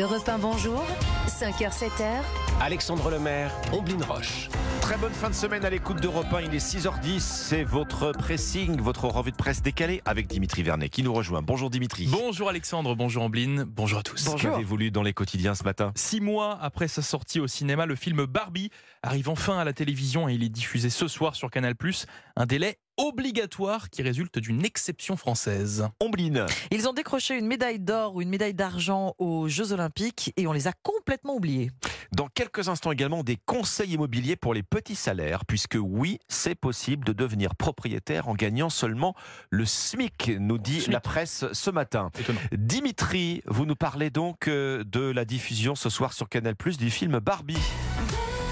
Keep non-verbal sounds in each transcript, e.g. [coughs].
Europe 1, bonjour. 5h, 7h. Alexandre Lemaire, Omblin Roche. Très bonne fin de semaine à l'écoute d'Europe 1. Il est 6h10. C'est votre pressing, votre revue de presse décalée avec Dimitri Vernet qui nous rejoint. Bonjour Dimitri. Bonjour Alexandre, bonjour Ambline, bonjour à tous. Qu'avez-vous lu dans les quotidiens ce matin? Six mois après sa sortie au cinéma, le film Barbie arrive enfin à la télévision et il est diffusé ce soir sur Canal+. Un délai obligatoire qui résulte d'une exception française. Ombline. Ils ont décroché une médaille d'or ou une médaille d'argent aux Jeux Olympiques et on les a complètement oubliés. Dans quelques instants également, des conseils immobiliers pour les petits salaires, puisque oui, c'est possible de devenir propriétaire en gagnant seulement le SMIC, nous dit SMIC. la presse ce matin. Étonnant. Dimitri, vous nous parlez donc euh, de la diffusion ce soir sur Canal+, du film Barbie.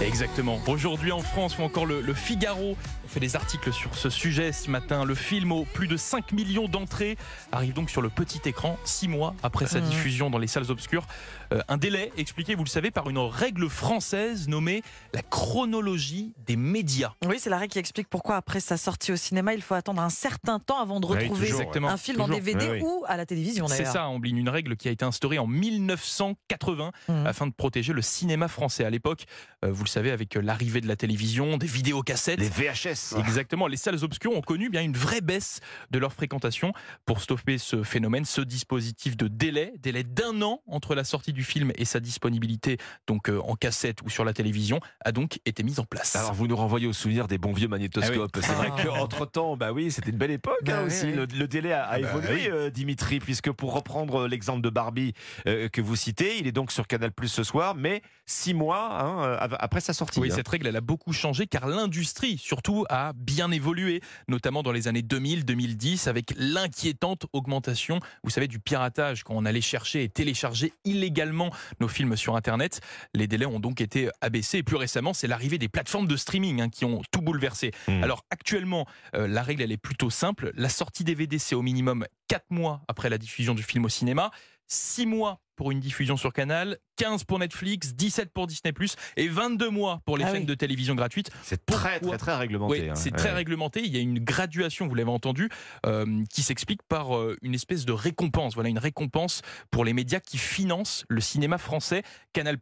Exactement. Aujourd'hui en France ou encore le, le Figaro, on fait des articles sur ce sujet ce matin. Le film aux plus de 5 millions d'entrées arrive donc sur le petit écran six mois après sa Mhm. diffusion dans les salles obscures. Euh, un délai expliqué, vous le savez, par une règle française nommée la chronologie des médias. Oui, c'est la règle qui explique pourquoi après sa sortie au cinéma, il faut attendre un certain temps avant de Oui, retrouver toujours, un film en. DVD Oui, oui. ou à la télévision C'est ça, Ambline, une règle qui a été instaurée en 1980 Mhm. afin de protéger le cinéma français. À l'époque, euh, vous le savez, avec euh, l'arrivée de la télévision, des vidéocassettes. Les VHS. Exactement, les salles obscures ont connu bien une vraie baisse de leur fréquentation. Pour stopper ce phénomène, ce dispositif de délai, délai d'un an entre la sortie du film et sa disponibilité, donc euh, en cassette ou sur la télévision, a donc été mis en place. Alors vous nous renvoyez au souvenir des bons vieux magnétoscopes. Ah C'est vrai Ah. qu'entre temps, bah oui, c'était une belle époque Bah hein, oui, aussi. oui. Le, le délai a, a Ah bah évolué, oui. euh, Dimitri, puisque pour reprendre l'exemple de Barbie euh, que vous citez, il est donc sur Canal Plus ce soir, mais six mois hein, av- après sa sortie. Oui, hein. cette règle, elle a beaucoup changé car l'industrie, surtout, a bien évolué, notamment dans les années 2000-2010, avec l'inquiétante augmentation, vous savez, du piratage, quand on allait chercher et télécharger illégalement nos films sur Internet. Les délais ont donc été abaissés. Et plus récemment, c'est l'arrivée des plateformes de streaming hein, qui ont tout bouleversé. Hmm. Alors actuellement, euh, la règle, elle est plutôt simple. La sortie DVD, c'est au minimum 4 mois après la diffusion du film au cinéma. 6 mois pour une diffusion sur Canal, 15 pour Netflix, 17 pour Disney+, et 22 mois pour les Ah chaînes oui. de télévision gratuites. C'est très, très, très réglementé. Oui, hein. c'est très Ouais. réglementé. Il y a une graduation, vous l'avez entendu, euh, qui s'explique par euh, une espèce de récompense. Voilà, une récompense pour les médias qui financent le cinéma français. Canal+,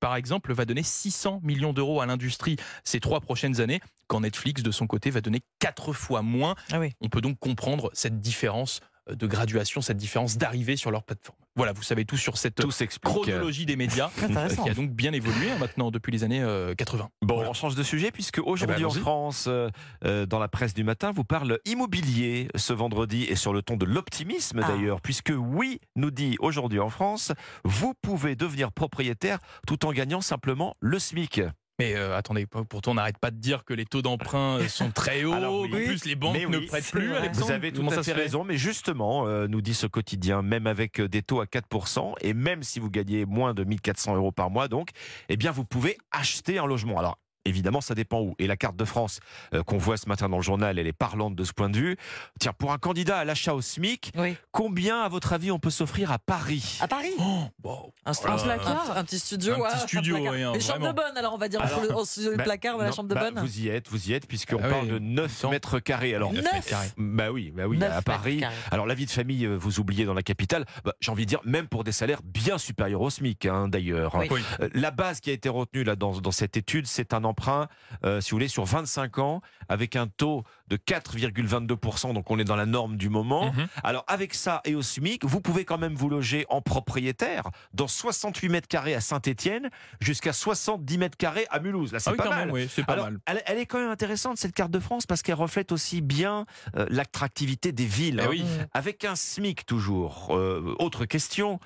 par exemple, va donner 600 millions d'euros à l'industrie ces trois prochaines années, quand Netflix, de son côté, va donner quatre fois moins. Ah oui. On peut donc comprendre cette différence de graduation, cette différence d'arrivée sur leur plateforme. Voilà, vous savez tout sur cette Tout chronologie des médias, euh, Intéressant. qui a donc bien évolué hein, maintenant depuis les années euh, 80. Bon, Voilà. on change de sujet puisque aujourd'hui Eh ben, en. France, euh, euh, dans la presse du matin, vous parle immobilier ce vendredi et sur le ton de l'optimisme Ah. d'ailleurs, puisque oui, nous dit aujourd'hui en France, vous pouvez devenir propriétaire tout en gagnant simplement le SMIC. Mais euh, attendez, pourtant on n'arrête pas de dire que les taux d'emprunt euh, sont très hauts, Alors oui. plus les banques ne prêtent plus. Alexandre. Vous avez tout à fait raison, mais justement, euh, nous dit ce quotidien, même avec des taux à 4%, et même si vous gagnez moins de 1400 euros par mois, donc, eh bien, vous pouvez acheter un logement. Alors, Évidemment, ça dépend où. Et la carte de France euh, qu'on voit ce matin dans le journal, elle est parlante de ce point de vue. Tiens, pour un candidat à l'achat au SMIC, Oui. combien, à votre avis, on peut s'offrir à Paris? À Paris Oh, un, Oh placard un petit studio. Un ouais, petit studio, placard. oui, hein, Les chambres de bonne, alors on va dire Alors, le, le Bah, placard et la non, chambre de bah, bonne. Vous y êtes, vous y êtes, puisqu'on Ah parle ouais, de 9 temps. mètres carrés. Alors, Neuf mètres carrés. bah oui, bah oui, à Paris. Alors la vie de famille, euh, vous oubliez dans la capitale, bah, j'ai envie de dire, même pour des salaires bien supérieurs au SMIC, hein, d'ailleurs. Oui. Oui. Euh, La base qui a été retenue là dans, dans cette étude, c'est un emprunt, euh, si vous voulez, sur 25 ans, avec un taux de 4,22%, donc on est dans la norme du moment. Mhm. Alors avec ça et au SMIC, vous pouvez quand même vous loger en propriétaire dans 68 mètres carrés à Saint-Étienne, jusqu'à 70 mètres carrés à Mulhouse. Là, c'est Ah oui, pas mal. même, oui, c'est pas Alors, mal. Elle, elle est quand même intéressante cette carte de France parce qu'elle reflète aussi bien euh, l'attractivité des villes. Eh hein. oui. Avec un SMIC toujours. Euh, autre question,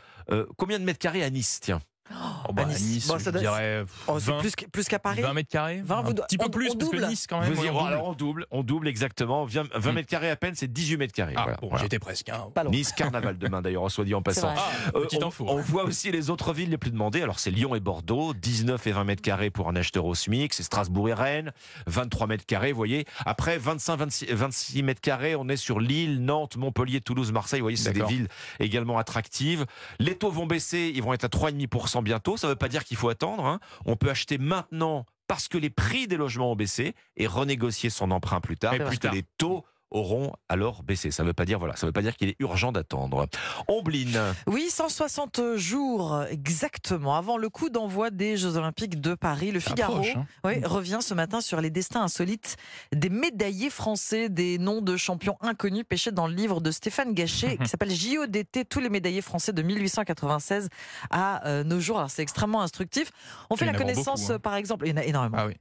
combien de mètres carrés à Nice Tiens? Oh, bah, à Nice. Nice, Bon, ça je doit- dirais Oh, c'est 20, plus que- plus qu'à Paris 20 mètres carrés 20, Un vous- petit peu on- plus, on parce que double. Nice, quand même. Vous ouais, y- on double. alors on double, on double exactement. 20, 20 Mm. mètres carrés à peine, c'est 18 mètres carrés. Ah, Voilà, bon, voilà. j'étais presque. hein. Pas loin. Nice carnaval demain d'ailleurs, soit dit en [laughs] C'est passant. vrai. Ah, Euh, petite on, info. on voit aussi les autres villes les plus demandées. Alors c'est Lyon et Bordeaux, 19 et 20 mètres carrés pour un acheteur au SMIC. C'est Strasbourg et Rennes, 23 mètres carrés, vous voyez. Après 25, 26, 26 mètres carrés, on est sur Lille, Nantes, Montpellier, Toulouse, Marseille. Vous voyez, c'est des D'accord. villes également attractives. Les taux vont baisser, ils vont être à 3,5% bientôt. Ça ne veut pas dire qu'il faut attendre. hein. On peut acheter maintenant parce que les prix des logements ont baissé et renégocier son emprunt plus tard, Et plus parce que tard. les taux auront alors baissé. Ça ne veut pas dire voilà, ça veut pas dire qu'il est urgent d'attendre. Ombline. Oui, 160 jours exactement avant le coup d'envoi des Jeux Olympiques de Paris. Le Figaro approche, hein. oui, revient ce matin sur les destins insolites des médaillés français, des noms de champions inconnus pêchés dans le livre de Stéphane Gachet [laughs] qui s'appelle JO d'été, tous les médaillés français de 1896 à euh, nos jours. Alors c'est extrêmement instructif. On fait la connaissance, beaucoup, hein. euh, par exemple, il y en a énormément. Ah oui.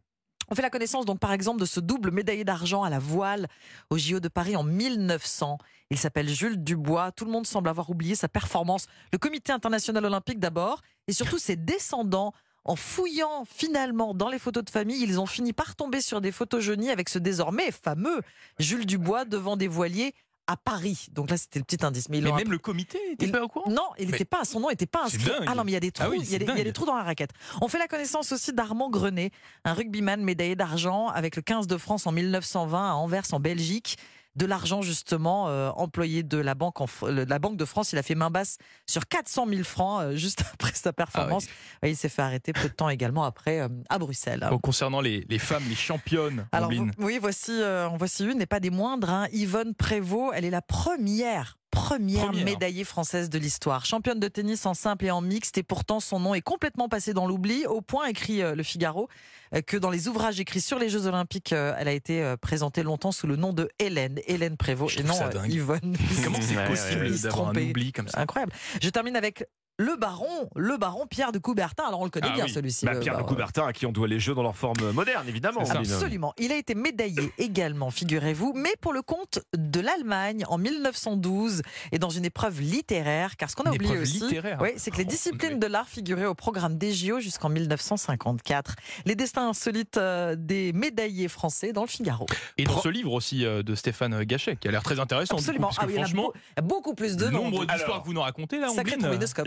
On fait la connaissance donc par exemple de ce double médaillé d'argent à la voile au JO de Paris en 1900. Il s'appelle Jules Dubois. Tout le monde semble avoir oublié sa performance. Le Comité international olympique d'abord et surtout ses descendants. En fouillant finalement dans les photos de famille, ils ont fini par tomber sur des photos jaunies avec ce désormais fameux Jules Dubois devant des voiliers à Paris. Donc là, c'était le petit indice. Mais, même le comité était il- pas au courant? Non, il Mais- n'était pas, son nom n'était pas inscrit. Ah non, mais il y a des trous, Ah oui, il, y a des, il y a des trous dans la raquette. On fait la connaissance aussi d'Armand Grenet, un rugbyman médaillé d'argent avec le 15 de France en 1920 à Anvers en Belgique. De l'argent justement euh, employé de la banque, en de la banque de France, il a fait main basse sur 400 000 francs euh, [laughs] juste après sa performance. Ah Et il s'est fait arrêter peu de temps également après euh, à Bruxelles. Bon, concernant les, les femmes, les championnes, Alors oui, voici, en voici une, et pas des moindres. hein. Yvonne Prévost, elle est la première. Première, Première. médaillée française de l'histoire. Championne de tennis en simple et en mixte, et pourtant son nom est complètement passé dans l'oubli, au point, écrit euh, le Figaro, euh, que dans les ouvrages écrits sur les Jeux Olympiques, euh, elle a été euh, présentée longtemps sous le nom de Hélène, Hélène Prévost, et non euh. Yvonne. [laughs] Comment c'est possible ouais, ouais. d'avoir un oubli comme ça? Incroyable. Je termine avec le baron, le baron Pierre de Coubertin. Alors on le connaît Ah bien oui. celui-ci. Bah, Pierre de. Coubertin à qui on doit les jeux dans leur forme moderne, évidemment. Absolument. Il a été médaillé [coughs] également, figurez-vous, mais pour le compte de l'Allemagne en 1912 et dans une épreuve littéraire, car ce qu'on a Une oublié aussi, oui, c'est que les Oh, disciplines de l'art figuraient au programme des JO jusqu'en 1954. Les destins insolites euh, des médaillés français dans le Figaro. Et dans Pro- ce livre aussi euh, de Stéphane Gachet, qui a l'air très intéressant. coup, Absolument. Ah oui, franchement, il y a beaucoup plus de nombre d'histoires que vous nous racontez là.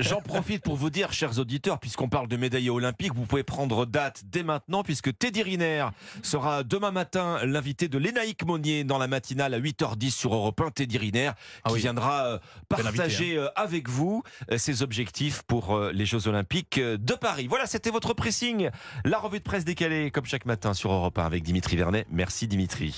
J'en profite pour vous dire, chers auditeurs, puisqu'on parle de médaillés olympiques, vous pouvez prendre date dès maintenant, puisque Teddy Riner sera demain matin l'invité de Lénaïque Monnier dans la matinale à 8h10 sur Europe 1. Teddy Riner, Ah qui oui. viendra euh, invité, partager euh, avec vous euh, ses objectifs pour les Jeux Olympiques de Paris. Voilà, c'était votre pressing. La revue de presse décalée, comme chaque matin sur Europe 1 avec Dimitri Vernet. Merci Dimitri.